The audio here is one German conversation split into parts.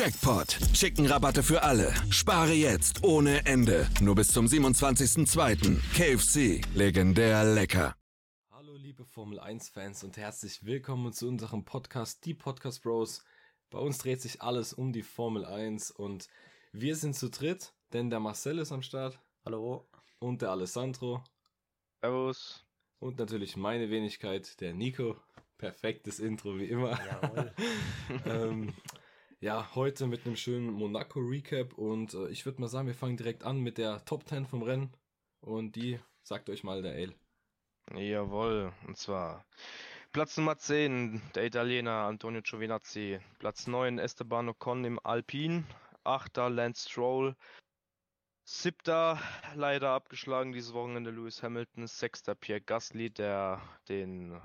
Jackpot. Chicken-Rabatte für alle. Spare jetzt ohne Ende. Nur bis zum 27.02. KFC. Legendär lecker. Hallo liebe Formel 1 Fans und herzlich willkommen zu unserem Podcast Die Podcast Bros. Bei uns dreht sich alles um die Formel 1 und wir sind zu dritt, denn der Marcel ist am Start. Hallo. Und der Alessandro. Servus. Und natürlich meine Wenigkeit, der Nico. Perfektes Intro wie immer. Jawohl. ähm, ja, heute mit einem schönen Monaco-Recap und äh, ich würde mal sagen, wir fangen direkt an mit der Top 10 vom Rennen und die sagt euch mal der Ale. Jawohl, und zwar Platz Nummer 10, der Italiener Antonio Giovinazzi. Platz 9, Esteban Ocon im Alpin. Achter, Lance Stroll. Siebter, leider abgeschlagen dieses Wochenende Lewis Hamilton. Sechster, Pierre Gasly, der den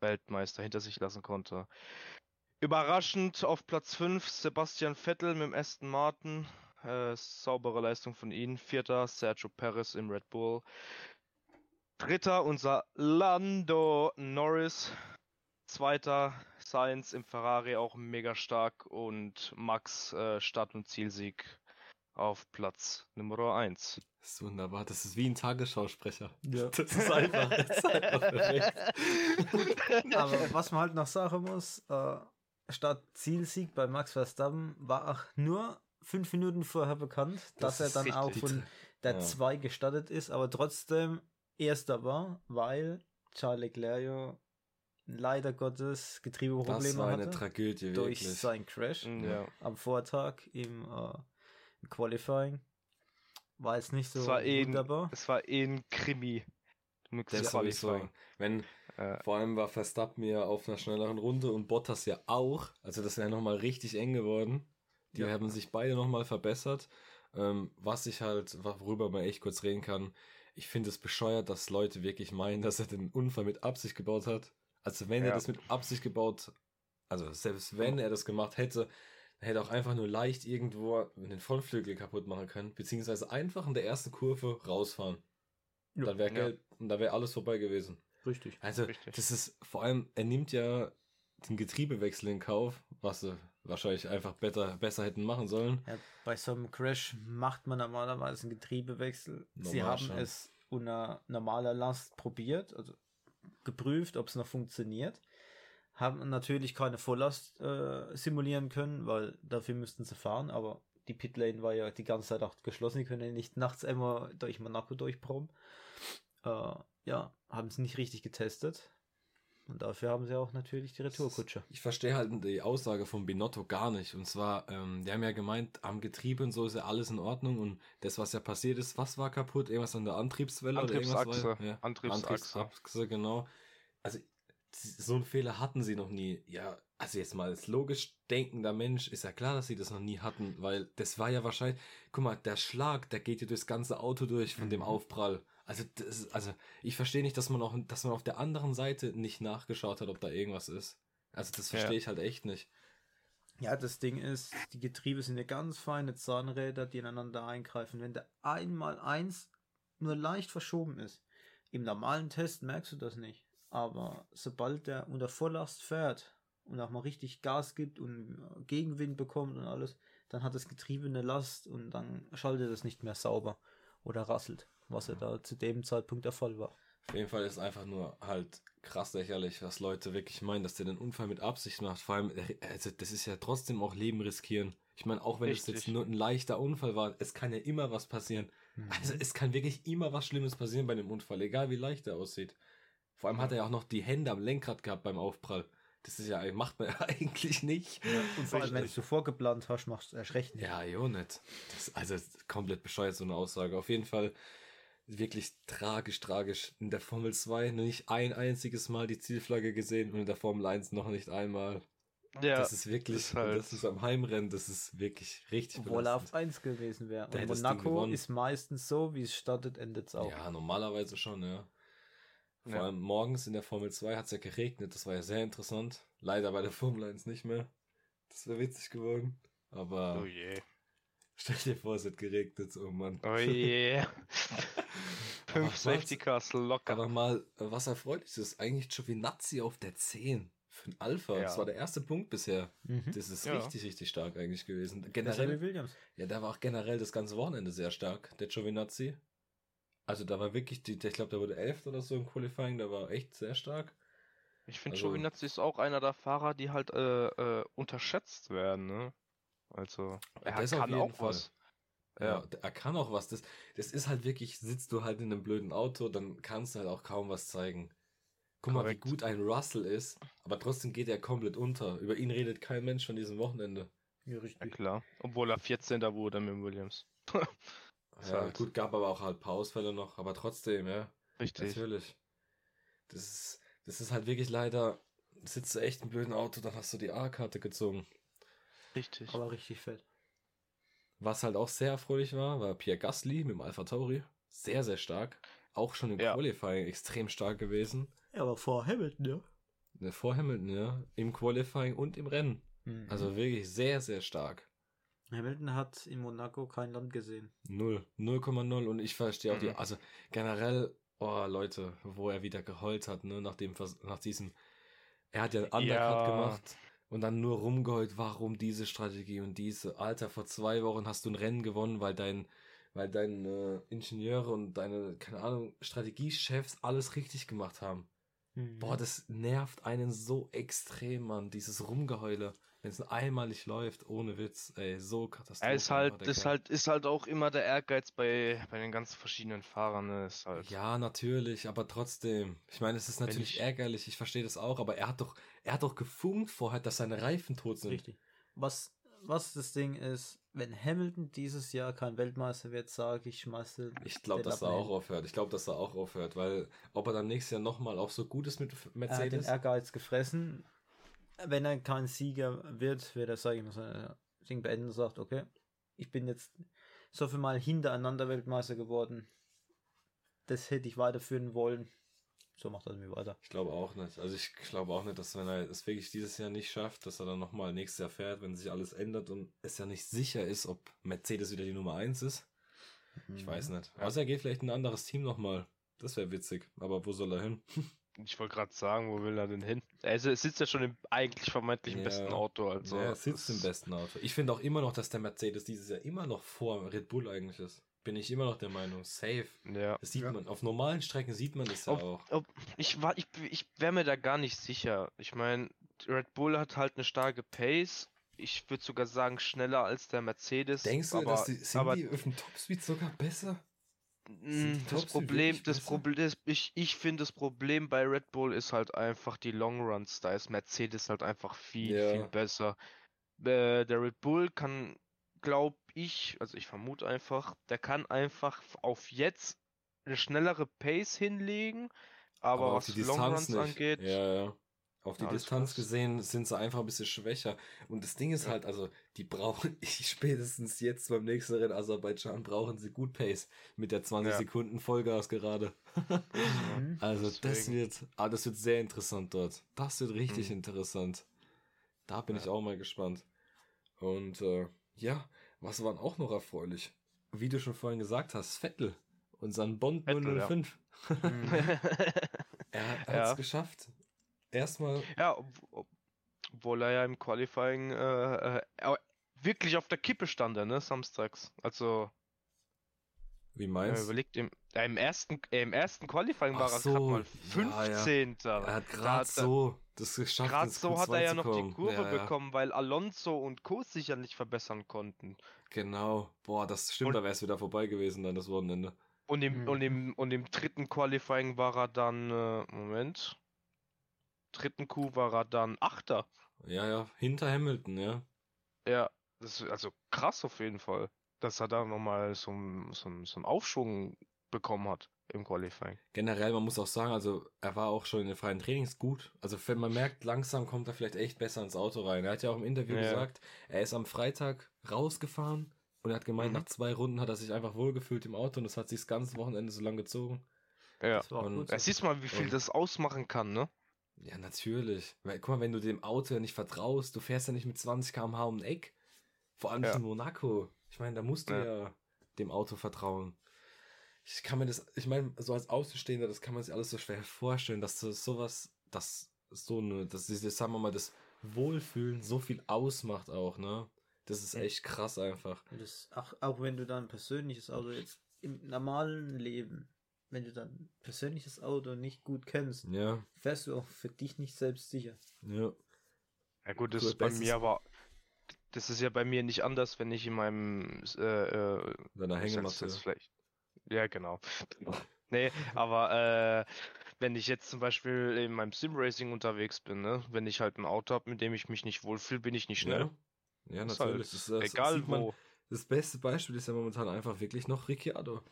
Weltmeister hinter sich lassen konnte. Überraschend auf Platz 5 Sebastian Vettel mit dem Aston Martin. Äh, saubere Leistung von ihm. Vierter Sergio Perez im Red Bull. Dritter unser Lando Norris. Zweiter Sainz im Ferrari auch mega stark. Und Max äh, Start- und Zielsieg auf Platz Nummer 1. Das ist wunderbar, das ist wie ein Tagesschausprecher. Ja. Das ist einfach, das ist einfach perfekt. Aber was man halt noch sagen muss, äh, statt Zielsieg bei Max Verstappen war auch nur fünf Minuten vorher bekannt, Das dass er dann auch von der Ja. 2 gestartet ist, aber trotzdem erster war, weil Charles Leclerc ja leider Gottes Getriebeprobleme Das war eine hatte Tragödie, durch wirklich. seinen Crash Ja. am Vortag im, äh, im Qualifying. War jetzt nicht so Es war eh ein, wunderbar. es war eh ein Krimi. Das sowieso. Qualifying. Wenn, Vor allem war Verstappen ja auf einer schnelleren Runde und Bottas ja auch. Also das ist ja nochmal richtig eng geworden. Die Ja. haben sich beide nochmal verbessert. Ähm, was ich halt, worüber man echt kurz reden kann, ich finde es bescheuert, dass Leute wirklich meinen, dass er den Unfall mit Absicht gebaut hat. Also wenn er das mit Absicht gebaut, also selbst wenn er das gemacht hätte, dann hätte er auch einfach nur leicht irgendwo den Frontflügel kaputt machen können, beziehungsweise einfach in der ersten Kurve rausfahren. Ja. dann wäre Ja. und da wäre alles vorbei gewesen. Richtig. Also, Richtig. das ist vor allem, er nimmt ja den Getriebewechsel in Kauf, was sie wahrscheinlich einfach besser, besser hätten machen sollen. Ja, bei so einem Crash macht man normalerweise einen Getriebewechsel. Sie Normal haben schon. es unter normaler Last probiert, also geprüft, ob es noch funktioniert. Haben natürlich keine Volllast äh, simulieren können, weil dafür müssten sie fahren, aber die Pitlane war ja die ganze Zeit auch geschlossen, die können ja nicht nachts immer durch Monaco durchbrummen. Äh, ja, haben sie nicht richtig getestet. Und dafür haben sie auch natürlich die Retourkutsche. Ich verstehe halt die Aussage von Binotto gar nicht. Und zwar, ähm, die haben ja gemeint, am Getriebe und so ist ja alles in Ordnung. Und das, was ja passiert ist, was war kaputt? Irgendwas an der Antriebswelle? Oder irgendwas Antriebsachse. war, ja, Antriebsachse. Antriebsachse, genau. Also, so einen Fehler hatten sie noch nie. Ja, also jetzt mal als logisch denkender Mensch ist ja klar, dass sie das noch nie hatten, weil das war ja wahrscheinlich, guck mal, der Schlag, der geht ja durchs ganze Auto durch von dem Mhm. Aufprall. Also, das, ist- also ich verstehe nicht, dass man auch, dass man auf der anderen Seite nicht nachgeschaut hat, ob da irgendwas ist. Also das Ja. verstehe ich halt echt nicht. Ja, das Ding ist, die Getriebe sind ja ganz feine Zahnräder, die ineinander eingreifen. Wenn der einmal eins nur leicht verschoben ist, im normalen Test merkst du das nicht. Aber sobald der unter Volllast fährt und auch mal richtig Gas gibt und Gegenwind bekommt und alles, dann hat das Getriebe eine Last und dann schaltet es nicht mehr sauber oder rasselt, was ja da zu dem Zeitpunkt der Fall war. Auf jeden Fall ist einfach nur halt krass lächerlich, was Leute wirklich meinen, dass der den Unfall mit Absicht macht. Vor allem, also das ist ja trotzdem auch Leben riskieren. Ich meine, auch wenn es jetzt nur ein leichter Unfall war, es kann ja immer was passieren. Also es kann wirklich immer was Schlimmes passieren bei einem Unfall, egal wie leicht er aussieht. Vor allem hat er ja auch noch die Hände am Lenkrad gehabt beim Aufprall. Das ist ja, macht man ja eigentlich nicht. Und vor allem, wenn du es so vorgeplant hast, machst du erst recht nicht. Ja, jo, nicht. Das, also komplett bescheuert, so eine Aussage. Auf jeden Fall wirklich tragisch, tragisch. In der Formel 2 nicht ein einziges Mal die Zielflagge gesehen und in der Formel 1 noch nicht einmal. Ja, das ist wirklich, ist halt- das ist am Heimrennen, das ist wirklich richtig Obwohl er auf belastend. 1 gewesen wäre. Der Und Monaco ist meistens so, wie es startet, endet es auch. Ja, normalerweise schon, ja. Vor Ja. allem morgens in der Formel 2 hat es ja geregnet, das war ja sehr interessant. Leider bei der Formel 1 nicht mehr. Das wäre witzig geworden. Aber Oh je. stell dir vor, es hätte geregnet, oh Mann. Oh je. Aber Fünf Safety Cars locker. Aber mal, was erfreulich ist, eigentlich Giovinazzi auf der 10 für ein Alpha. Ja. Das war der erste Punkt bisher. Mhm. Das ist Ja. richtig, richtig stark eigentlich gewesen. Generell, Williams. ja, der war auch generell das ganze Wochenende sehr stark, der Giovinazzi. Also da war wirklich, die, ich glaube, der wurde 11 oder so im Qualifying, der war echt sehr stark. Ich finde, Also- Giovinazzi ist auch einer der Fahrer, die halt äh, äh, unterschätzt werden, ne? Also, er das kann auch Fall. was. Ja, Ja. er kann auch was. Das, das ist halt wirklich, sitzt du halt in einem blöden Auto, dann kannst du halt auch kaum was zeigen. Guck mal, wie Korrekt. gut ein Russell ist, aber trotzdem geht er komplett unter. Über ihn redet kein Mensch von diesem Wochenende. Ja, Ja, richtig. klar. Obwohl er 14. wurde mit Williams. Ja, halt- gut, gab aber auch halt ein paar Ausfälle noch, aber trotzdem, ja, Richtig. natürlich. Das ist, das ist halt wirklich leider, sitzt du echt im blöden Auto, dann hast du die A-Karte gezogen. Richtig. Aber richtig fett. Was halt auch sehr erfreulich war, war Pierre Gasly mit dem Alpha Tauri. Sehr, sehr stark. Auch schon im Ja. Qualifying extrem stark gewesen. Ja, aber vor Hamilton, ja. Ne, Vor Hamilton, ja. Im Qualifying und im Rennen. Mhm. Also wirklich sehr, sehr stark. Hamilton hat in Monaco kein Land gesehen. Null. 0,0. Und ich verstehe auch die, Mhm. also generell, oh Leute, wo er wieder geheult hat, ne, nach dem, nach diesem, er hat ja einen Undercut Ja. gemacht und dann nur rumgeheult, warum diese Strategie und diese. Alter, vor zwei Wochen hast du ein Rennen gewonnen, weil dein, weil deine Ingenieure und deine, keine Ahnung, Strategiechefs alles richtig gemacht haben. Mhm. Boah, das nervt einen so extrem, Mann, dieses Rumgeheule. Wenn es einmalig läuft, ohne Witz, ey, so katastrophal. Er ist halt, ist halt, ist halt auch immer der Ehrgeiz bei, bei den ganzen verschiedenen Fahrern, ne? Ist halt. Ja, natürlich, aber trotzdem. Ich meine, es ist natürlich ich- ärgerlich, ich verstehe das auch, aber er hat doch, er hat doch gefunkt vorher, dass seine Reifen tot sind. Richtig. Was, was das Ding ist, wenn Hamilton dieses Jahr kein Weltmeister wird, sage ich, schmeiße. Ich glaube, dass er abnehmen. auch aufhört. Ich glaube, dass er auch aufhört, weil ob er dann nächstes Jahr nochmal auch so gut ist mit Er hat den Mercedes. Ehrgeiz gefressen. Wenn er kein Sieger wird, wird er, sage ich mal, sein Ding beenden und sagt, okay, ich bin jetzt so viel Mal hintereinander Weltmeister geworden. Das hätte ich weiterführen wollen. So macht er mir weiter. Ich glaube auch nicht. Also ich glaube auch nicht, dass wenn er es wirklich dieses Jahr nicht schafft, dass er dann nochmal nächstes Jahr fährt, wenn sich alles ändert und es ja nicht sicher ist, ob Mercedes wieder die Nummer 1 ist. Mhm. Ich weiß nicht. Also er geht vielleicht in ein anderes Team nochmal. Das wäre witzig. Aber wo soll er hin? Ich wollte gerade sagen, wo will er denn hin? Er ist- sitzt ja schon im eigentlich vermeintlich Ja. besten Auto, also. ja, er sitzt im besten Auto. Ich finde auch immer noch, dass der Mercedes dieses Jahr immer noch vor Red Bull eigentlich ist. Bin ich immer noch der Meinung. Safe. Ja. Das sieht Ja. man. Auf normalen Strecken sieht man das ja Ob- auch. Ob, ich war, ich, ich wäre mir da gar nicht sicher. Ich meine, Red Bull hat halt eine starke Pace. Ich würde sogar sagen, schneller als der Mercedes. Denkst du, aber, dass die, sind aber die auf dem Topspeed sogar besser? Das Problem, das? Problem, das, ich, ich finde das Problem bei Red Bull ist halt einfach die Long Runs. Da ist Mercedes halt einfach viel, Ja. viel besser. Äh, der Red Bull kann, glaube ich, also ich vermute einfach, der kann einfach auf jetzt eine schnellere Pace hinlegen, aber, was Long Runs angeht, Ja, ja. Auf die Ja, das Distanz gesehen sind sie einfach ein bisschen schwächer. Und das Ding ist Ja. halt, also, die brauchen, spätestens jetzt beim nächsten Rennen Aserbaidschan brauchen sie gut Pace mit der 20 Ja. Sekunden Vollgas gerade. Mhm. Also das Deswegen. wird, ah, das wird sehr interessant dort. Das wird richtig Mhm. interessant. Da bin ich auch mal gespannt. Und äh, ja, was waren auch noch erfreulich? Wie du schon vorhin gesagt hast, Vettel, unseren Bond Vettel, ja. 005. Mhm. Er hat es geschafft. Erstmal, Ja, ob, ob, obwohl er ja im Qualifying äh, äh, wirklich auf der Kippe stand, er, ne, samstags. Also, wie meinst du? überlegt, im, äh, im ersten, äh, im ersten Qualifying war Ach er so, gerade mal ja, ja. 15. Er hat gerade er- so das geschafft. Gerade so hat Q2 er ja noch die. Kurve Ja, ja. bekommen, weil Alonso und Co. sich ja nicht verbessern konnten. Genau. Boah, das stimmt, Und- da wäre es wieder vorbei gewesen dann das Wochenende. Und im, Mhm. und im, und im dritten Qualifying war er dann, äh, Moment, dritten Q war er dann Achter. Ja, ja, hinter Hamilton, ja. Ja, das ist also krass auf jeden Fall, dass er da nochmal so, einen- so, einen- so einen Aufschwung bekommen hat. im Qualifying. Generell, man muss auch sagen, also er war auch schon in den freien Trainings gut. Also wenn man merkt, langsam kommt er vielleicht echt besser ins Auto rein. Er hat ja auch im Interview Ja. gesagt, er ist am Freitag rausgefahren und er hat gemeint, Mhm. nach zwei Runden hat er sich einfach wohlgefühlt im Auto und das hat sich das ganze Wochenende so lang gezogen. Ja. Das war auch Und siehst du mal, wie viel Und- das ausmachen kann, ne? Ja, natürlich. Weil, guck mal, wenn du dem Auto ja nicht vertraust, du fährst ja nicht mit 20 km/h um ein Eck. Vor allem nicht Ja. in Monaco. Ich meine, da musst du Ja. ja. dem Auto vertrauen. Ich kann mir das, ich meine, so als Außenstehender, das kann man sich alles so schwer vorstellen, dass so sowas, dass so eine, dass dieses, sagen wir mal, das Wohlfühlen so viel ausmacht auch, ne? Das ist echt krass einfach. Und Das, auch, auch wenn du dann ein persönliches Auto jetzt im normalen Leben, wenn du dann persönliches Auto nicht gut kennst, Ja, fährst du auch für dich nicht selbst sicher. ja. Ja gut, das Gut, ist bei mir aber, das ist ja bei mir nicht anders, wenn ich in meinem, äh, äh, Deiner Hängematte. vielleicht. Ja, genau. nee, aber äh, wenn ich jetzt zum Beispiel in meinem Sim-Racing unterwegs bin, ne, wenn ich halt ein Auto habe, mit dem ich mich nicht wohlfühle, bin ich nicht schnell. Ja, ja Ist natürlich. halt das, das egal man, wo. Das beste Beispiel ist ja momentan einfach wirklich noch Ricciardo.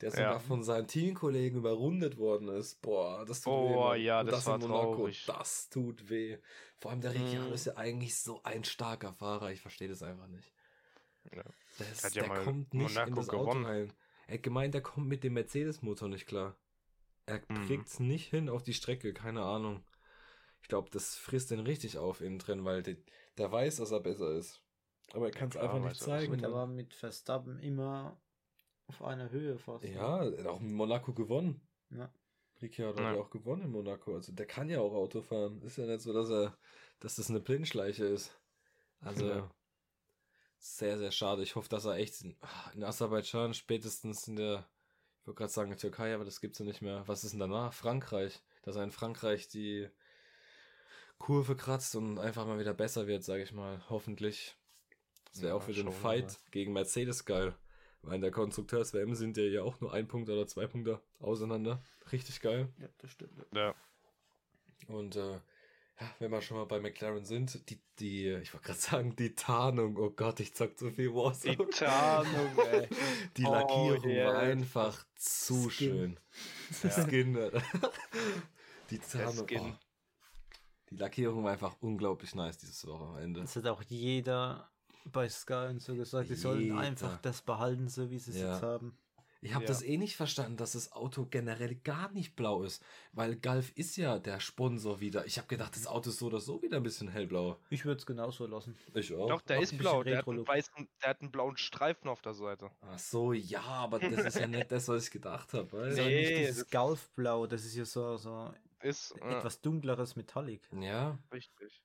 Der Ja. sogar von seinen Teamkollegen überrundet worden ist. Boah, das tut Oh, weh. Mann. ja, Und das war in Monaco, traurig. Das tut weh. Vor allem der Ricciardo Mhm. ist ja eigentlich so ein starker Fahrer. Ich verstehe das einfach nicht. Ja. Der, ist, Hat ja der mal kommt nicht in Monaco das Auto gewonnen. rein. Er hat gemeint, der kommt mit dem Mercedes-Motor nicht klar. Er Mhm. kriegt's nicht hin auf die Strecke, keine Ahnung. Ich glaube, das frisst den richtig auf innen drin, weil der, der weiß, dass er besser ist. Aber er kann es Klar einfach nicht er das. zeigen. Er Mann. war mit Verstappen immer auf einer Höhe fast. Ja, er hat auch in Monaco gewonnen. Ja. Ricciardo Ja. hat ja auch gewonnen in Monaco. Also der kann ja auch Auto fahren. Ist ja nicht so, dass er, dass das eine Blindschleiche ist. Also Ja. sehr, sehr schade. Ich hoffe, dass er echt in, in Aserbaidschan spätestens in der, ich wollte gerade sagen Türkei, aber das gibt's ja nicht mehr. Was ist denn danach? Frankreich. Dass er in Frankreich die Kurve kratzt und einfach mal wieder besser wird, sage ich mal. Hoffentlich. Das wäre Ja, auch für den Fight mal. gegen Mercedes geil. Weil in der Konstrukteurs-WM sind ja ja auch nur ein Punkt oder zwei Punkte auseinander. Richtig geil. Ja, das stimmt. Ja. Und äh, ja, wenn wir schon mal bei McLaren sind, die, die, ich wollte gerade sagen, die Tarnung, oh Gott, ich zock zu viel Warzone. Die Tarnung, ey. Die Oh, Lackierung yeah. war einfach zu Skin. schön. Skin. Alter. Die Tarnung. Skin. Oh. Die Lackierung war einfach unglaublich nice dieses Wochenende. Das hat auch jeder bei Sky und so gesagt, die sollen einfach das behalten, so wie sie es Ja. jetzt haben. Ich habe Ja. das eh nicht verstanden, dass das Auto generell gar nicht blau ist, weil Gulf ist ja der Sponsor wieder. Ich habe gedacht, das Auto ist so oder so wieder ein bisschen hellblau. Ich würde es genauso lassen. Ich auch. Doch, der Macht ist blau. Der hat, einen weißen, der hat einen blauen Streifen auf der Seite. Ach so, ja, aber das ist ja nicht das, was ich gedacht habe. Das ist weißt ja Nee, nicht dieses das- Golfblau, das ist ja so, so Ist äh, etwas dunkleres Metallic. Ja. richtig.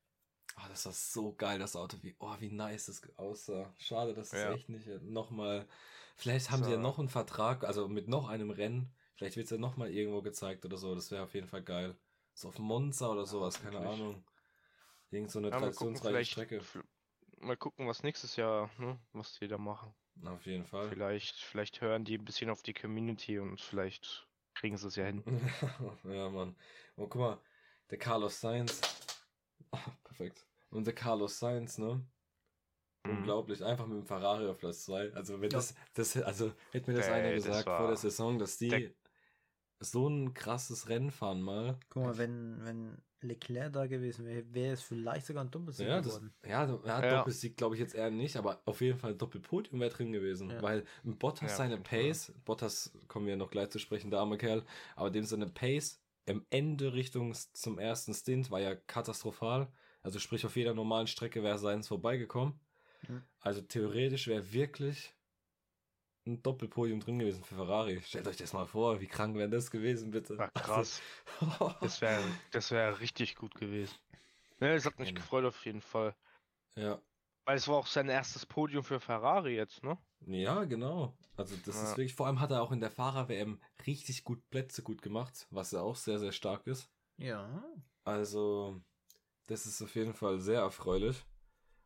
Ah, das war so geil, das Auto. Wie, oh, wie nice das aussah. Schade, dass es Ja. echt nicht nochmal. Vielleicht haben sie ja noch einen Vertrag, also mit noch einem Rennen. Vielleicht wird es ja nochmal irgendwo gezeigt oder so. Das wäre auf jeden Fall geil. So auf Monza oder sowas, keine hoffentlich. Ahnung. Irgend so eine Ja, traditionsreiche Strecke. mal gucken, was nächstes Jahr, ne, was die da machen. Auf jeden Fall. Vielleicht, vielleicht hören die ein bisschen auf die Community und vielleicht kriegen sie es ja hin. ja, Mann. Und guck mal, der Carlos Sainz. Ah, perfekt. Und der Carlos Sainz, ne? Mhm. Unglaublich, einfach mit dem Ferrari auf Platz 2. Also, wenn Ja. das, das, also, hätte mir das Ey, einer das gesagt war- vor der Saison, dass die der- so ein krasses Rennen fahren mal. Guck mal, wenn, wenn Leclerc da gewesen wäre, wäre es vielleicht sogar ein Doppelsieg Ja, das, geworden. ja, ja, Ja. Doppelsieg glaube ich jetzt eher nicht, aber auf jeden Fall Doppelpodium wäre drin gewesen, Ja. weil Bottas Ja, seine. Pace, Bottas kommen wir noch gleich zu sprechen, der arme Kerl, aber dem seine Pace im Ende Richtung zum ersten Stint war ja katastrophal, also sprich auf jeder normalen Strecke wäre seins vorbeigekommen, Mhm. also theoretisch wäre wirklich ein Doppelpodium drin gewesen für Ferrari. Stellt euch das mal vor, wie krank wäre das gewesen, bitte. War krass. Also, Das wäre das wär richtig gut gewesen. Ne, es hat mich Genau. gefreut auf jeden Fall. ja. Weil es war auch sein erstes Podium für Ferrari jetzt, ne? Ja, genau. Also das ist Ja. wirklich, vor allem hat er auch in der Fahrer-WM richtig gut Plätze gut gemacht, was ja auch sehr, sehr stark ist. Ja. Also, das ist auf jeden Fall sehr erfreulich.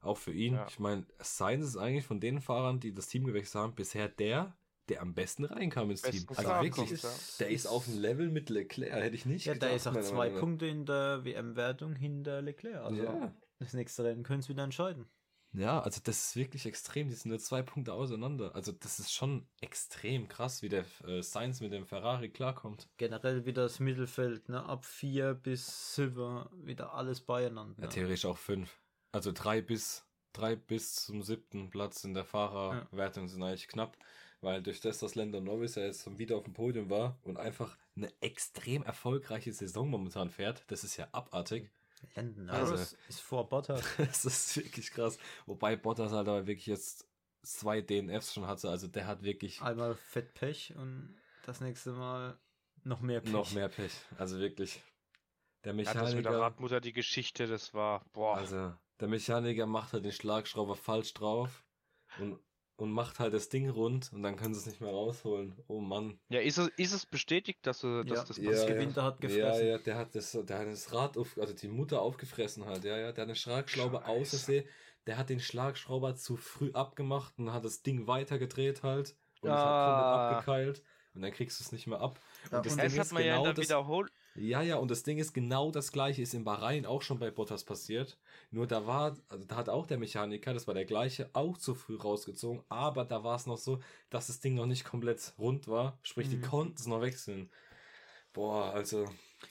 Auch für ihn. Ja. Ich meine, Sainz ist eigentlich von den Fahrern, die das Team gewechselt haben, bisher der, der am besten reinkam ins Team. Also wirklich, ja. der ist auf dem Level mit Leclerc, hätte ich nicht Ja, gedacht. da ist auch zwei. Punkte in der WM-Wertung hinter Leclerc. Also Ja. das nächste Rennen können sie wieder entscheiden. Ja, also das ist wirklich extrem. Die sind nur zwei Punkte auseinander. Also das ist schon extrem krass, wie der äh, Sainz mit dem Ferrari klarkommt. Generell wieder das Mittelfeld, ne? Ab 4 bis Silber wieder alles beieinander. Ja, theoretisch auch fünf. Also drei bis drei bis zum siebten Platz in der Fahrerwertung sind eigentlich knapp, weil durch das, dass Lando Norris ja jetzt wieder auf dem Podium war und einfach eine extrem erfolgreiche Saison momentan fährt, das ist ja abartig. Landon Also- Norris ist vor Bottas. Das ist wirklich krass. Wobei Bottas halt aber wirklich jetzt zwei DNFs schon hatte, also der hat wirklich Einmal Fettpech und das nächste Mal noch mehr Pech. noch mehr Pech. Also wirklich. Der Ja, das mit der Mechaniker, Radmutter, die Geschichte, das war, boah. also der Mechaniker macht halt den Schlagschrauber falsch drauf und, und macht halt das Ding rund und dann können sie es nicht mehr rausholen. Oh Mann. ja, ist es, ist es bestätigt, dass, äh, dass Ja. das Ja, passiert? ja. Gewinter hat Ja, gefressen. ja, der hat das, der hat das Rad auf, also die Mutter aufgefressen halt, ja, ja, der hat eine Schlagschraube außersehen, der hat den Schlagschrauber zu früh abgemacht und hat das Ding weitergedreht halt und es Ah. hat komplett abgekeilt und dann kriegst du es nicht mehr ab. Ja, und das und Ding Das hat man ja in genau der Wiederholung. Ja, ja, und das Ding ist genau das gleiche, ist in Bahrain auch schon bei Bottas passiert. Nur da war, also da hat auch der Mechaniker, das war der gleiche, auch zu früh rausgezogen, aber da war es noch so, dass das Ding noch nicht komplett rund war. Sprich, die Mhm. konnten es noch wechseln. Boah, also,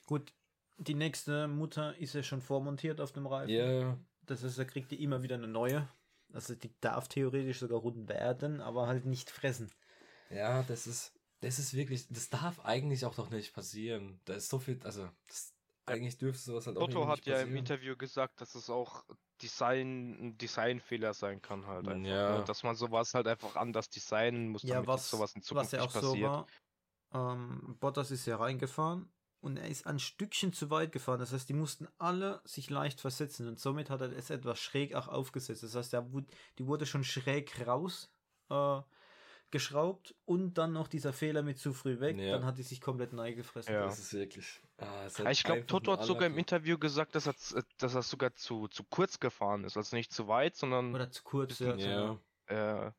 Gut, die nächste Mutter ist ja schon vormontiert auf dem Reifen. ja, Das heißt, da kriegt die immer wieder eine neue. Also die darf theoretisch sogar rund werden, aber halt nicht fressen. ja, das ist, das ist wirklich, das darf eigentlich auch doch nicht passieren. Da ist so viel, also, das, eigentlich dürfte sowas halt auch Otto irgendwie hat nicht ja im passieren. Interview gesagt, dass es auch Design, ein Designfehler sein kann halt einfach. Ja. Ne? Dass man sowas halt einfach anders designen muss, Ja, damit was, sowas in was Zukunft ja auch nicht passiert. so war, ähm, Bottas ist ja reingefahren und er ist ein Stückchen zu weit gefahren. Das heißt, die mussten alle sich leicht versetzen und somit hat er es etwas schräg auch aufgesetzt. Das heißt, der, wud- die wurde schon schräg raus äh, geschraubt und dann noch dieser Fehler mit zu früh weg. Ja. Dann hat die sich komplett neu gefressen. Ja. Das ist wirklich, ah, es ist halt ich glaube, Toto hat sogar im. Interview gesagt, dass er, z- dass er sogar zu, zu kurz gefahren ist. Also nicht zu weit, sondern Oder zu kurz. Ja, Ja. äh, Ja,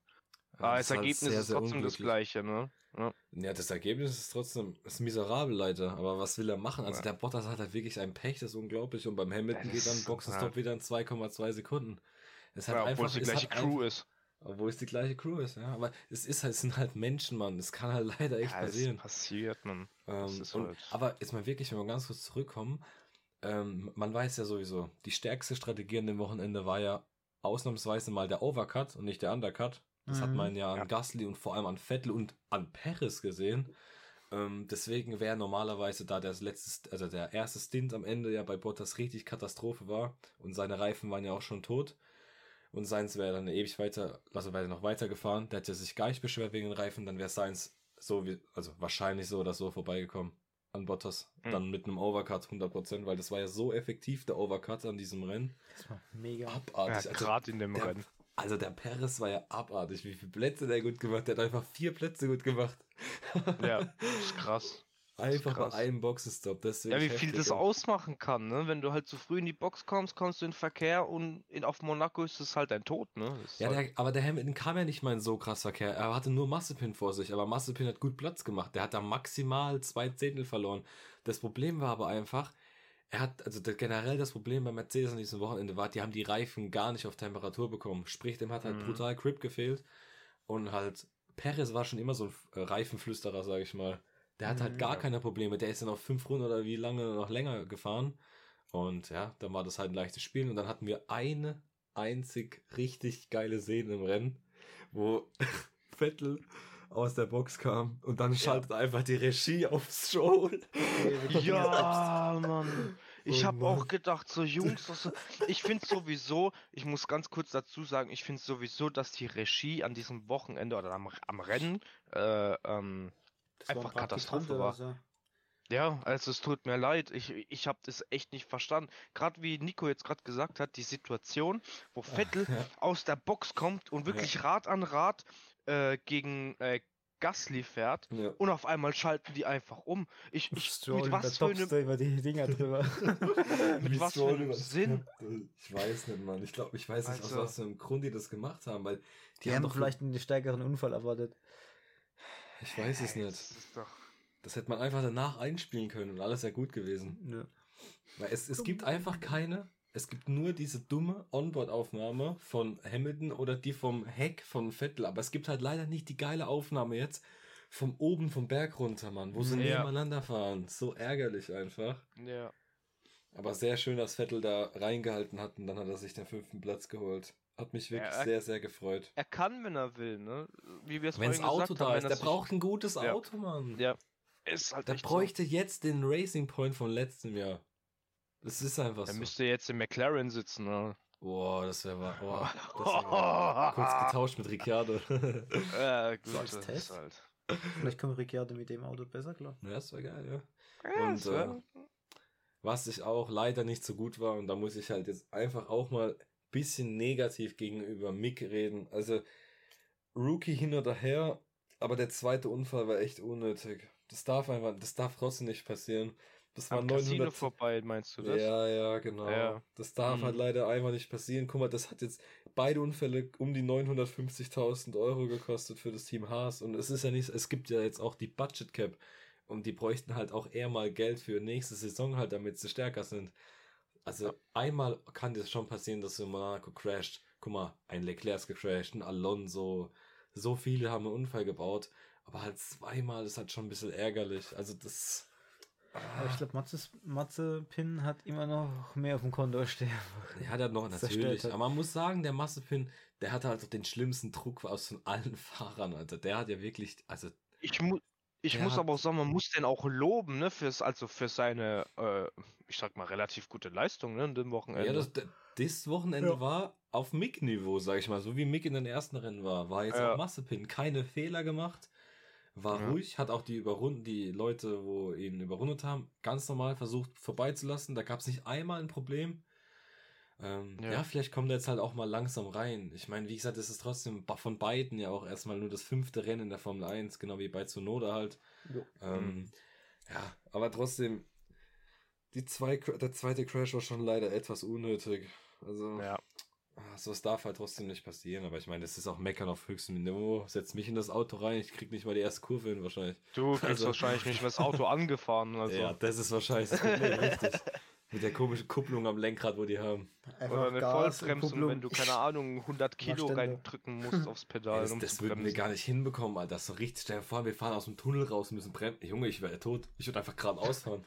ah, das das halt Ergebnis sehr, ist sehr trotzdem das gleiche, ne? Ja. Ja, das Ergebnis ist trotzdem ist miserabel, leider. Aber was will er machen? Also Ja. der Bottas hat halt wirklich ein Pech, das ist unglaublich. Und beim Hamilton Das geht dann Boxenstopp ja. wieder in 2,2 Sekunden. Es hat Ja, obwohl einfach, es die es gleiche hat Crew einfach, ist. Obwohl es die gleiche Crew ist, ja. Aber es ist halt, es sind halt Menschen, Mann. Das kann halt leider echt Ja, es passieren. passiert, man. Das Ähm, ist und, halt- aber jetzt mal wirklich, wenn wir ganz kurz zurückkommen, ähm, man weiß ja sowieso, die stärkste Strategie an dem Wochenende war ja ausnahmsweise mal der Overcut und nicht der Undercut. Das hat Mhm. man ja an Ja. Gasly und vor allem an Vettel und an Perez gesehen. Ähm, deswegen wäre normalerweise da das letzte, also der erste Stint am Ende ja bei Bottas richtig Katastrophe war und seine Reifen waren ja auch schon tot. Und Sainz wäre dann ewig weiter, also wäre noch weitergefahren. Der hätte sich gar nicht beschwert wegen den Reifen, dann wäre Sainz so wie, also wahrscheinlich so oder so vorbeigekommen an Bottas. Hm. Dann mit einem Overcut 100%, weil das war ja so effektiv, der Overcut an diesem Rennen. Das war mega. Ja, Abartig. also, gerade in dem der, Rennen. also der Perez war ja abartig, wie viele Plätze der gut gemacht hat. Der hat einfach vier Plätze gut gemacht. Ja, ist krass. Einfach bei einem Boxenstopp. Das Ja, wie viel das ausmachen kann, ne? Wenn du halt zu früh in die Box kommst, kommst du in den Verkehr und in, auf Monaco ist es halt dein Tod, ne? Das Ja, halt, der, aber der Hamilton kam ja nicht mal in so krass Verkehr. Er hatte nur Massepin vor sich, aber Massepin hat gut Platz gemacht. Der hat da maximal zwei Zehntel verloren. Das Problem war aber einfach, er hat, also der, generell das Problem bei Mercedes an diesem Wochenende war, die haben die Reifen gar nicht auf Temperatur bekommen. Sprich, dem hat halt Mhm. brutal Grip gefehlt. Und halt, Perez war schon immer so ein äh, Reifenflüsterer, sag ich mal. Der hat halt Mhm. gar keine Probleme. Der ist dann auf fünf Runden oder wie lange noch länger gefahren. Und ja, dann war das halt ein leichtes Spiel. Und dann hatten wir eine einzig richtig geile Szene im Rennen, wo Vettel aus der Box kam und dann schaltet einfach die Regie auf Stroll. ja, Mann. Ich Oh habe auch gedacht, so Jungs, das, ich finde sowieso, ich muss ganz kurz dazu sagen, ich finde sowieso, dass die Regie an diesem Wochenende oder am, am Rennen äh, ähm, Das war ein einfach Praktikant Katastrophe war. so. Ja, also es tut mir leid, ich, ich habe das echt nicht verstanden. Gerade wie Nico jetzt gerade gesagt hat, die Situation, wo Vettel ja. aus der Box kommt und wirklich Rad an Rad äh, gegen äh, Gasly fährt Ja. und auf einmal schalten die einfach um. Ich, ich Stroll, mit was für einem über die Dinger drüber. mit was für einem Sinn? Ich weiß nicht, Mann. Ich glaube, ich weiß nicht, Also- aus was für einem Grund die das gemacht haben, weil die, Die haben haben doch vielleicht einen stärkeren Unfall erwartet. Ich weiß es nicht. Das ist doch. Das hätte man einfach danach einspielen können und alles wäre gut gewesen. Nö. Weil es, es gibt einfach keine es gibt nur diese dumme Onboard-Aufnahme von Hamilton oder die vom Heck von Vettel, aber es gibt halt leider nicht die geile Aufnahme jetzt vom oben vom Berg runter, Mann, wo sie Ja. nebeneinander fahren. So ärgerlich einfach. Ja. Aber sehr schön, dass Vettel da reingehalten hat und dann hat er sich den fünften Platz geholt. Hat mich wirklich Ja, sehr, sehr gefreut. Er kann, wenn er will, ne? Wie wir es Wenn das vorhin Auto da haben, ist, der er braucht ein gutes Ja. Auto, Mann. Ja. Ist halt Der echt so. bräuchte jetzt den Racing Point von letztem Jahr. Das ist einfach Er so. müsste jetzt im McLaren sitzen, ne? Boah, das wäre wahr. Boah, das wär wahr. Kurz getauscht mit Ricciardo. Ja, gut, So als das Test? halt. Vielleicht kommt Ricciardo mit dem Auto besser klar. ja, das wäre geil, ja. Ja, Und, das wär- Was ich auch leider nicht so gut war, und da muss ich halt jetzt einfach auch mal bisschen negativ gegenüber Mick reden. Also, Rookie hin oder her, aber der zweite Unfall war echt unnötig. Das darf einfach, das darf trotzdem nicht passieren. Das war am Casino 900. vorbei, meinst du das? Ja, ja, genau. Ja. Das darf Mhm. halt leider einfach nicht passieren. Guck mal, das hat jetzt beide Unfälle um die 950.000 Euro gekostet für das Team Haas. Und es ist ja nicht, es gibt ja jetzt auch die Budget Cap. Und die bräuchten halt auch eher mal Geld für nächste Saison halt, damit sie stärker sind. Also einmal kann das schon passieren, dass so Monaco crasht. Guck mal, ein Leclerc ist gecrashed, ein Alonso. So viele haben einen Unfall gebaut. Aber halt zweimal ist halt schon ein bisschen ärgerlich. Also das. Aber ich glaube, Matze, Matze Pin hat immer noch mehr auf dem Konto stehen. Ja, hat er noch, natürlich. hat. Aber man muss sagen, der Massepin, der hatte halt auch den schlimmsten Druck aus von allen Fahrern, Alter. Der hat ja wirklich, also, Ich, mu ich Der muss aber auch sagen, man muss den auch loben, ne, fürs, also für seine, äh, ich sag mal, relativ gute Leistung, ne, in dem Wochenende. ja, das, das Wochenende Ja. war auf Mick-Niveau, sag ich mal, so wie Mick in den ersten Rennen war. War jetzt Ja. auch Massepin, keine Fehler gemacht, war Ja. ruhig, hat auch die überrunden, die Leute, wo ihn überrundet haben, ganz normal versucht vorbeizulassen. Da gab es nicht einmal ein Problem. Ähm, ja. Ja. vielleicht kommt er jetzt halt auch mal langsam rein. Ich meine, wie gesagt, es ist trotzdem von beiden ja auch erstmal nur das fünfte Rennen in der Formel 1, genau wie bei Tsunoda halt. Jo. Ähm, Ja, aber trotzdem, die zwei, der zweite Crash war schon leider etwas unnötig. Also, ja. ah, sowas darf halt trotzdem nicht passieren. Aber ich meine, das ist auch Meckern auf höchstem Niveau. Setz mich in das Auto rein, ich krieg nicht mal die erste Kurve hin wahrscheinlich. Du kriegst Also- wahrscheinlich nicht mehr das Auto angefahren, also. Ja, das ist wahrscheinlich das Problem, richtig. Mit der komischen Kupplung am Lenkrad, wo die haben. Oder eine Vollbremsung, wenn du, keine Ahnung, 100 Kilo reindrücken musst aufs Pedal, das um das würden wir gar nicht hinbekommen, Alter. Das ist so richtig, stell dir vor, wir fahren aus dem Tunnel raus, müssen bremsen. Junge, ich wäre tot. Ich würde einfach geradeaus fahren.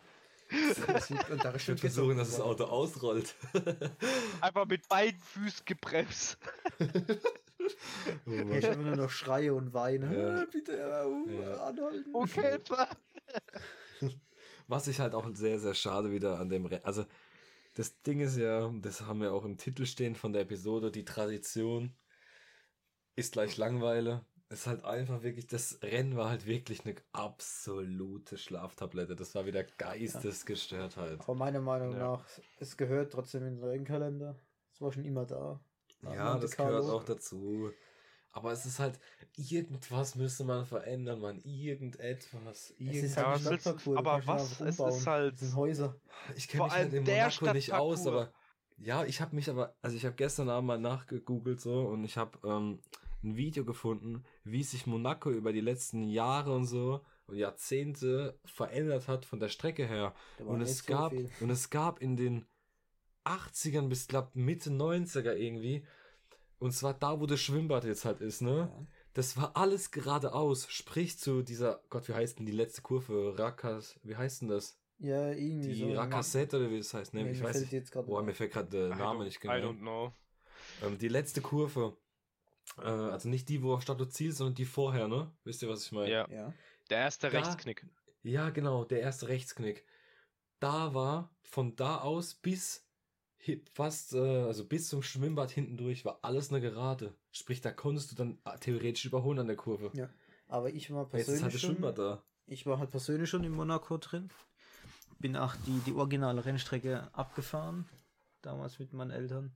Und da Ich würde versuchen, dass das Auto ausrollt. Einfach mit beiden Füßen gebremst. Oh Ich habe nur noch Schreie und Weine. Ja. Ah, Bitte uh, Ja. anhalten. Okay, Was ich halt auch sehr, sehr schade wieder an dem Rennen. Also, das Ding ist ja, das haben wir auch im Titel stehen von der Episode, die Tradition ist gleich Langweile. Ist halt einfach wirklich, das Rennen war halt wirklich eine absolute Schlaftablette. Das war wieder geistesgestört halt. Aber meiner Meinung Ja. nach, es gehört trotzdem in den Rennkalender. Es war schon immer da. Ja, das gehört auch dazu. Aber es ist halt, irgendwas müsste man verändern, man. Irgendetwas. Es ist halt Ja, willst aber was? Es ist halt- Das sind Häuser. Ich kenne mich halt in der Monaco nicht aus, aber ja, ich habe mich aber, also ich habe gestern Abend mal nachgegoogelt so und ich habe ähm, ein Video gefunden, wie sich Monaco über die letzten Jahre und so und Jahrzehnte verändert hat von der Strecke her. Und es so gab viel. und es gab in den 80ern bis glaub Mitte 90er irgendwie und zwar da, wo das Schwimmbad jetzt halt ist, ne? Ja. Das war alles geradeaus, sprich zu dieser, Gott, wie heißt denn die letzte Kurve? Rakas, wie heißt denn das? Ja, irgendwie Die so. Rakassette oder wie das heißt, ne? Nee, ich mir weiß fällt nicht. jetzt gerade Boah, nicht mir fällt gerade der I Name nicht I genau. don't know. Ähm, die letzte Kurve, äh, also nicht die, wo auf Stadt Ziel, sondern die vorher, ne? Wisst ihr, was ich meine? Ja, Ja. der erste Da- Rechtsknick. Ja, genau, der erste Rechtsknick. Da war von da aus bis fast, äh, also bis zum Schwimmbad hinten durch war alles eine Gerade. Sprich, da konntest du dann äh, theoretisch überholen an der Kurve. Ja. Aber ich war Jetzt ist persönlich halt das schon, Schwimmbad da. ich war halt persönlich schon in Monaco drin. Bin auch die, die originale Rennstrecke abgefahren. Damals mit meinen Eltern.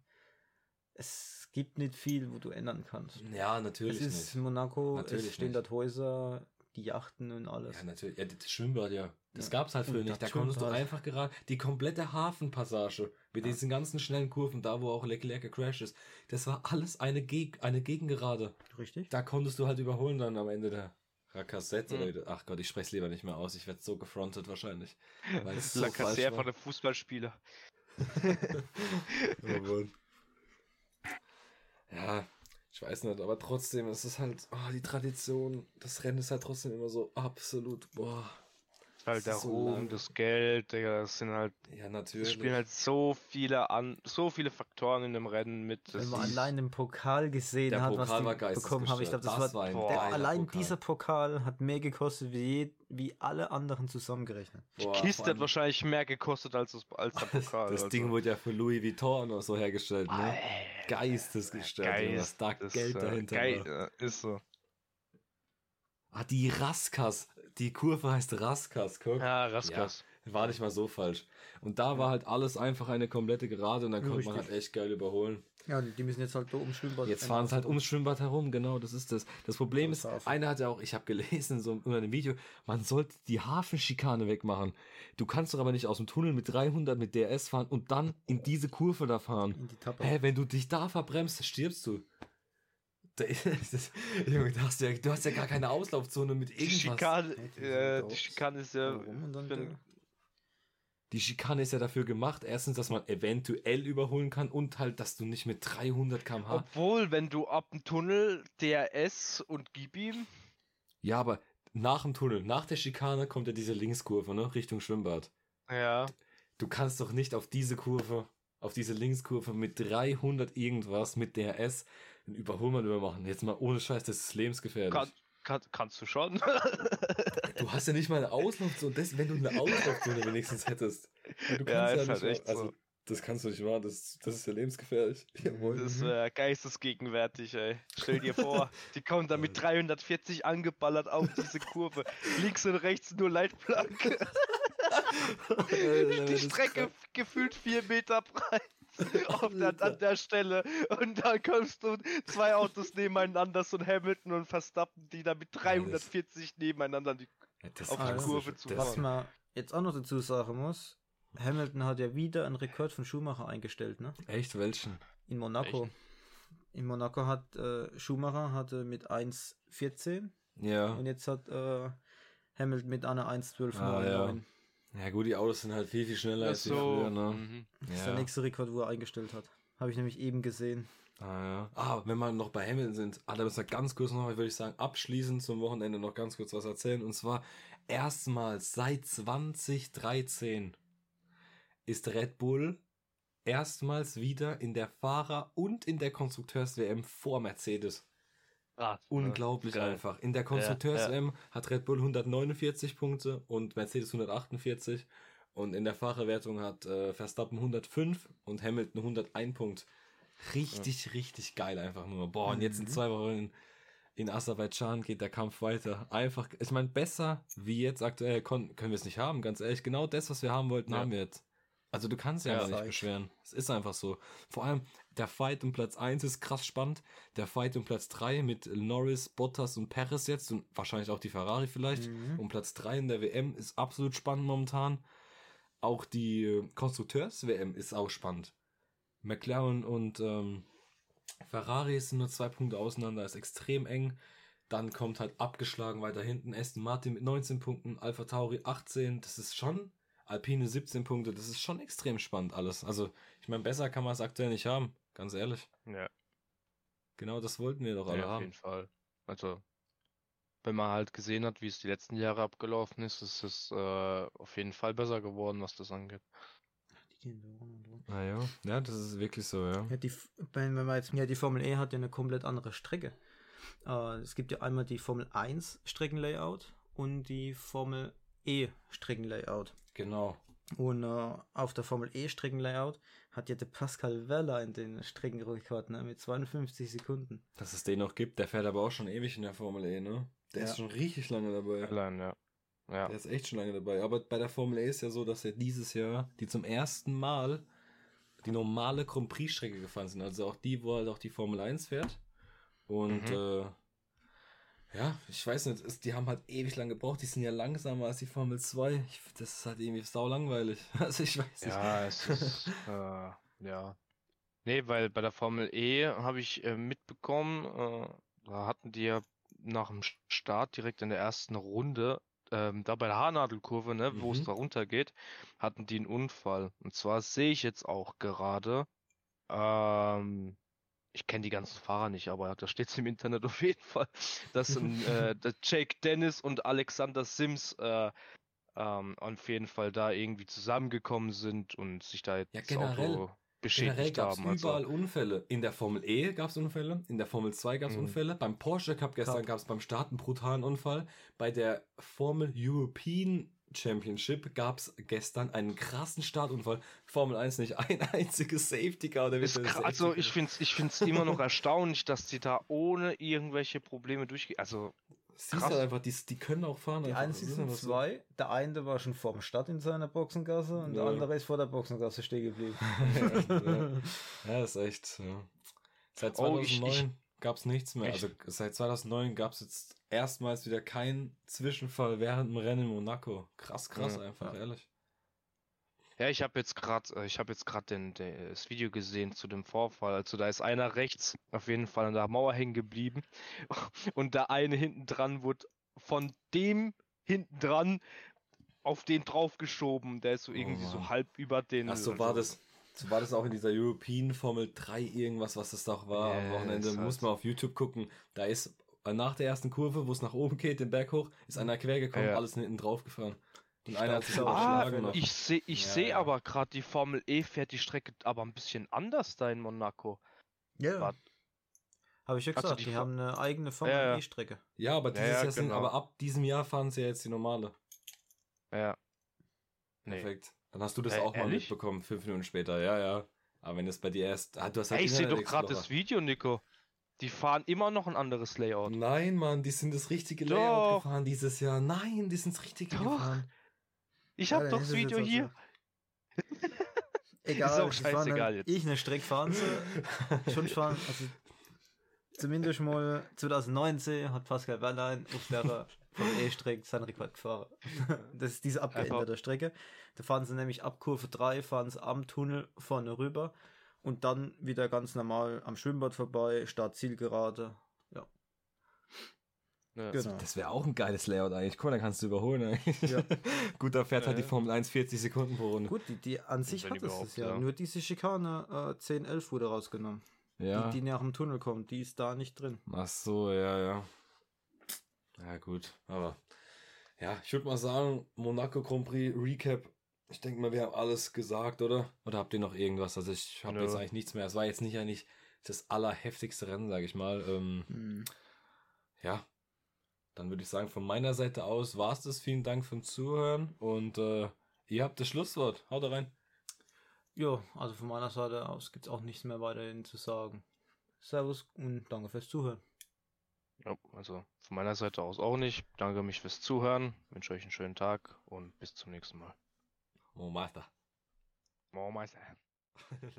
Es gibt nicht viel, wo du ändern kannst. Ja, natürlich es ist nicht. Monaco, Natürlich es stehen dort Häuser, die Yachten und alles. Ja, natürlich. Ja, das Schwimmbad, ja. Das Ja. gab's halt früher Und nicht. Da konntest du einfach gerade die komplette Hafenpassage mit Ja. diesen ganzen schnellen Kurven, da wo auch Leclerc gecrashed ist. Das war alles eine, Geg eine Gegengerade. Richtig? Da konntest du halt überholen dann am Ende der Rakassette. Mhm. Oder, ach Gott, ich spreche lieber nicht mehr aus. Ich werde so gefrontet wahrscheinlich. Weil es so La falsch Cassier war. von der Fußballspieler. oh. Ja, ich weiß nicht, aber trotzdem, es ist halt, oh, die Tradition, das Rennen ist halt trotzdem immer so absolut, boah. Halt Das der so Ruhm, lang. das Geld, Digga, das sind halt, Ja, es natürlich. spielen halt so viele an, so viele Faktoren in dem Rennen mit. Wenn man allein den Pokal gesehen Der hat, was Pokal die war bekommen haben, ich glaube, das, Das war ein Boah, der, allein Pokal. dieser Pokal hat mehr gekostet wie, je, wie alle anderen zusammengerechnet. die Boah, Kiste vor hat wahrscheinlich mehr gekostet als, das, als der Pokal. Das also. Ding wurde ja für Louis Vuitton oder so hergestellt, ne? Geistesgestört, Junge, was da Geist, Geld äh, dahinter Gei- war. äh, Ist so. Ah, die Raskas. Die Kurve heißt Raskas, guck. Ja, Raskas. War nicht mal so falsch. Und da war halt alles einfach eine komplette Gerade und dann Ja, konnte man halt echt geil überholen. Ja, die müssen jetzt halt da ums Schwimmbad. Jetzt fahren es halt ums Schwimmbad herum, genau, das ist das. Das Problem ist, Das Hafen. einer hat ja auch, ich habe gelesen in so einem, in einem Video, man sollte die Hafenschikane wegmachen. Du kannst doch aber nicht aus dem Tunnel mit 300 mit DRS fahren und dann in diese Kurve da fahren. in die Tappe. Hä, wenn du dich da verbremst, stirbst du. Da das, Junge, du hast, ja, du hast ja gar keine Auslaufzone mit Die irgendwas. Schikane, die äh, sind die. Schikane ist ja. Dann Die Schikane ist ja dafür gemacht, erstens, dass man eventuell überholen kann und halt, dass du nicht mit 300 km/h. Obwohl, wenn du ab dem Tunnel DRS und gib ihm. Ja, aber nach dem Tunnel, nach der Schikane kommt ja diese Linkskurve, ne, Richtung Schwimmbad. Ja. Du kannst doch nicht auf diese Kurve, auf diese Linkskurve mit 300 irgendwas mit DRS einen Überholmanöver machen. Jetzt mal ohne Scheiß, das ist lebensgefährlich. Kann, kann, kannst du schon. Du hast ja nicht mal eine Auslaufzone. Das, wenn du eine Auslaufzone wenigstens hättest. Du Ja, ist nicht halt echt also, so. das kannst du nicht machen. Das, das ist ja lebensgefährlich. Jawohl. Das wäre geistesgegenwärtig, ey. Stell dir vor, die kommen da mit 340 angeballert auf diese Kurve. Links und rechts nur Leitplanke. Die Strecke gefühlt vier Meter breit. Auf der, an der Stelle. Und dann kommst du zwei Autos nebeneinander, so ein Hamilton und Verstappen, die da mit 340 nebeneinander die Das auf die Kurve zu das- Was man jetzt auch noch dazu sagen muss, Hamilton hat ja wieder einen Rekord von Schumacher eingestellt, ne? Echt, welchen? In Monaco. In Monaco hat äh, Schumacher hatte mit 1,14 Ja. und jetzt hat äh, Hamilton mit einer 1,12,99. Ah, ja. Ja, gut, die Autos sind halt viel, viel schneller als die so. früher, ne? mhm. Das ist der Ja. nächste Rekord, wo er eingestellt hat. Habe ich nämlich eben gesehen. Ah, ja. Ah, wenn wir noch bei Hamilton sind, ah, da müssen wir ganz kurz noch, würde ich sagen, abschließend zum Wochenende noch ganz kurz was erzählen. Und zwar erstmals seit 2013 ist Red Bull erstmals wieder in der Fahrer- und in der Konstrukteurs-WM vor Mercedes. Ne? Unglaublich Geil. einfach. In der Konstrukteurs-WM hat Red Bull 149 Punkte und Mercedes 148. Und in der Fahrerwertung hat äh, Verstappen 105 und Hamilton 101 Punkt. Richtig, richtig geil einfach nur. Boah, und jetzt in Mhm. zwei Wochen in, in Aserbaidschan geht der Kampf weiter. Einfach, ich meine, besser wie jetzt aktuell können wir es nicht haben, ganz ehrlich. Genau das, was wir haben wollten, Ja. haben wir jetzt. Also du kannst ja, Ja, nicht beschweren. Es ist einfach so. Vor allem der Fight um Platz 1 ist krass spannend. Der Fight um Platz 3 mit Norris, Bottas und Perez jetzt und wahrscheinlich auch die Ferrari vielleicht. Mhm. Um Platz 3 in der WM ist absolut spannend momentan. Auch die äh, Konstrukteurs-WM ist auch spannend. McLaren und ähm, Ferrari sind nur zwei Punkte auseinander, ist extrem eng. Dann kommt halt abgeschlagen weiter hinten Aston Martin mit 19 Punkten, Alpha Tauri 18. Das ist schon, Alpine 17 Punkte, das ist schon extrem spannend alles. Also, ich meine, besser kann man es aktuell nicht haben, ganz ehrlich. Ja, Genau das wollten wir doch alle ja auf haben. jeden Fall. Also, wenn man halt gesehen hat, wie es die letzten Jahre abgelaufen ist, ist es äh, auf jeden Fall besser geworden, was das angeht. Die gehen so rum und rum. Naja, ja, das ist wirklich so, ja. Ja, die, wenn wenn man jetzt, ja, die Formel E hat ja eine komplett andere Strecke. Äh, es gibt ja einmal die Formel 1 Streckenlayout und die Formel E Streckenlayout. Genau. Und äh, auf der Formel E Streckenlayout hat ja der Pascal Wehrlein den Streckenrekord ne, mit 52 Sekunden. Dass es den noch gibt, der fährt aber auch schon ewig in der Formel E, ne? Der Ja. ist schon richtig lange dabei. Allein, ja. Ja. Der ist echt schon lange dabei. Aber bei der Formel E ist ja so, dass er dieses Jahr die zum ersten Mal die normale Grand Prix-Strecke gefahren sind. Also auch die, wo halt auch die Formel 1 fährt. Und Mhm. äh, ja, ich weiß nicht, es, die haben halt ewig lang gebraucht. Die sind ja langsamer als die Formel 2. Ich, das ist halt irgendwie sau langweilig. Also ich weiß nicht. Ja, es ist, äh, ja. Nee, weil bei der Formel E habe ich äh, mitbekommen, äh, da hatten die ja nach dem Start direkt in der ersten Runde ähm, da bei der Haarnadelkurve, ne, wo es Mhm. da runter geht, hatten die einen Unfall. Und zwar sehe ich jetzt auch gerade, ähm, ich kenne die ganzen Fahrer nicht, aber da steht es im Internet auf jeden Fall, dass ein, äh, der Jake Dennis und Alexander Sims äh, ähm, auf jeden Fall da irgendwie zusammengekommen sind und sich da jetzt Ja, generell- Auto Generell beschädigt gab es haben. Also, überall Unfälle. In der Formel E gab es Unfälle, in der Formel 2 gab es Mhm. Unfälle, beim Porsche Cup gestern gab es beim Start einen brutalen Unfall, bei der Formel European Championship gab es gestern einen krassen Startunfall. Formel 1 nicht ein einziges Safety Car. Oder der Safety also ich finde es ich find's immer noch erstaunlich, dass die da ohne irgendwelche Probleme durchgehen. Also Siehst du krass. halt einfach, die, die können auch fahren. Die einzigen sind zwei. Der eine war schon vorm Start in seiner Boxengasse und der Ja. andere ist vor der Boxengasse stehen geblieben. ja. ja, ist echt. Ja. Seit Oh, ich- 2009 gab es nichts mehr. Ich- Also seit 2009 gab es jetzt erstmals wieder keinen Zwischenfall während dem Rennen in Monaco. Krass, krass Ja. einfach, ehrlich. Ja, ich habe jetzt gerade, ich habe jetzt gerade das Video gesehen zu dem Vorfall. Also da ist einer rechts auf jeden Fall an der Mauer hängen geblieben und der eine hinten dran wurde von dem hinten dran auf den draufgeschoben. Der ist so Oh irgendwie so Mann. halb über den. Ach so also- war das. So war das auch in dieser European Formel 3 irgendwas, was das doch war am Ja, Wochenende. Muss man auf YouTube gucken. Da ist äh, nach der ersten Kurve, wo es nach oben geht, den Berg hoch, ist einer quer gekommen, Ja. alles hinten drauf gefahren. Und einer hat sich Ah, geschlagen noch. ich sehe ich Ja, seh ja. aber gerade, die Formel E fährt die Strecke aber ein bisschen anders da in Monaco. Ja. Wart- Habe ich ja gesagt, die die, Fo- haben eine eigene Formel Ja, ja. E-Strecke. Ja, aber Ja, dieses ja, Jahr sind, genau. aber ab diesem Jahr fahren sie ja jetzt die normale. Ja. Nee. Perfekt. Dann hast du das Äh, auch mal ehrlich? mitbekommen, fünf Minuten später. Ja, ja. Aber wenn das bei dir erst. Ah, du hast halt Ey, ich sehe doch gerade das Video, Nico. Die fahren immer noch ein anderes Layout. Nein, Mann, die sind das richtige Doch. Layout gefahren dieses Jahr. Nein, die sind das richtige Doch. gefahren. Ich Ja, dann doch das Video auch hier. Egal, Ist auch scheißegal dann- jetzt. Ich eine Strecke fahren sie. schon fahren, also zumindest mal 2019 hat Pascal Wehrlein auf der Formel E-Strecke seinen Rekord gefahren. Das ist diese abgeänderte Strecke. Da fahren sie nämlich ab Kurve 3, fahren sie am Tunnel vorne rüber und dann wieder ganz normal am Schwimmbad vorbei, Start-Zielgerade. Ja, Ja. genau. Das wäre auch ein geiles Layout eigentlich. Guck mal, dann kannst du überholen eigentlich. Ja. Gut, da fährt halt Ja. die Formel 1 40 Sekunden pro Runde. Gut, die, die an sich hat es das ja. ja. Nur diese Schikane äh, 10, 11 wurde rausgenommen. Ja. Die, die nach dem Tunnel kommt, die ist da nicht drin. Ach so, ja, ja. Ja, gut. Aber ja, ich würde mal sagen, Monaco Grand Prix Recap. Ich denke mal, wir haben alles gesagt, oder? Oder habt ihr noch irgendwas? Also ich habe jetzt eigentlich nichts mehr. Es war jetzt nicht eigentlich das allerheftigste Rennen, sage ich mal. Ähm, Hm. ja, dann würde ich sagen, von meiner Seite aus war es das. Vielen Dank fürs Zuhören und äh, ihr habt das Schlusswort. Haut rein. Ja, also von meiner Seite aus gibt es auch nichts mehr weiterhin zu sagen. Servus und danke fürs Zuhören. Ja, also von meiner Seite aus auch nicht. Danke mich fürs Zuhören. Wünsche euch einen schönen Tag und bis zum nächsten Mal. Oh, Meister. Oh, Meister.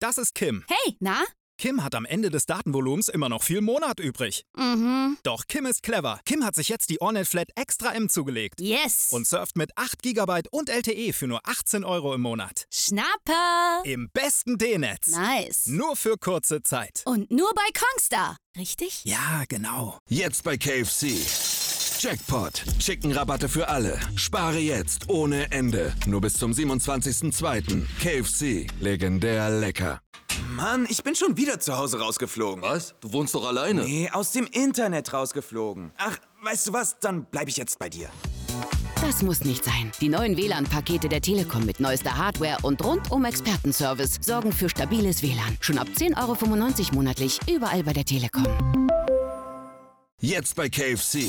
Das ist Kim. Hey, na? Kim hat am Ende des Datenvolumens immer noch viel Monat übrig. Mhm. Doch Kim ist clever. Kim hat sich jetzt die Ornet Flat Extra M zugelegt. Yes. Und surft mit 8 GB und LTE für nur 18 Euro im Monat. Schnapper. Im besten D-Netz. Nice. Nur für kurze Zeit. Und nur bei Kongstar. Richtig? Ja, genau. Jetzt bei KFC. Jackpot. Chicken-Rabatte für alle. Spare jetzt ohne Ende. Nur bis zum 27.02. KFC. Legendär lecker. Mann, ich bin schon wieder zu Hause rausgeflogen. Was? Du wohnst doch alleine. Nee, aus dem Internet rausgeflogen. Ach, weißt du was? Dann bleib ich jetzt bei dir. Das muss nicht sein. Die neuen WLAN-Pakete der Telekom mit neuester Hardware und rundum Expertenservice sorgen für stabiles WLAN. Schon ab 10,95 Euro monatlich überall bei der Telekom. Jetzt bei KFC.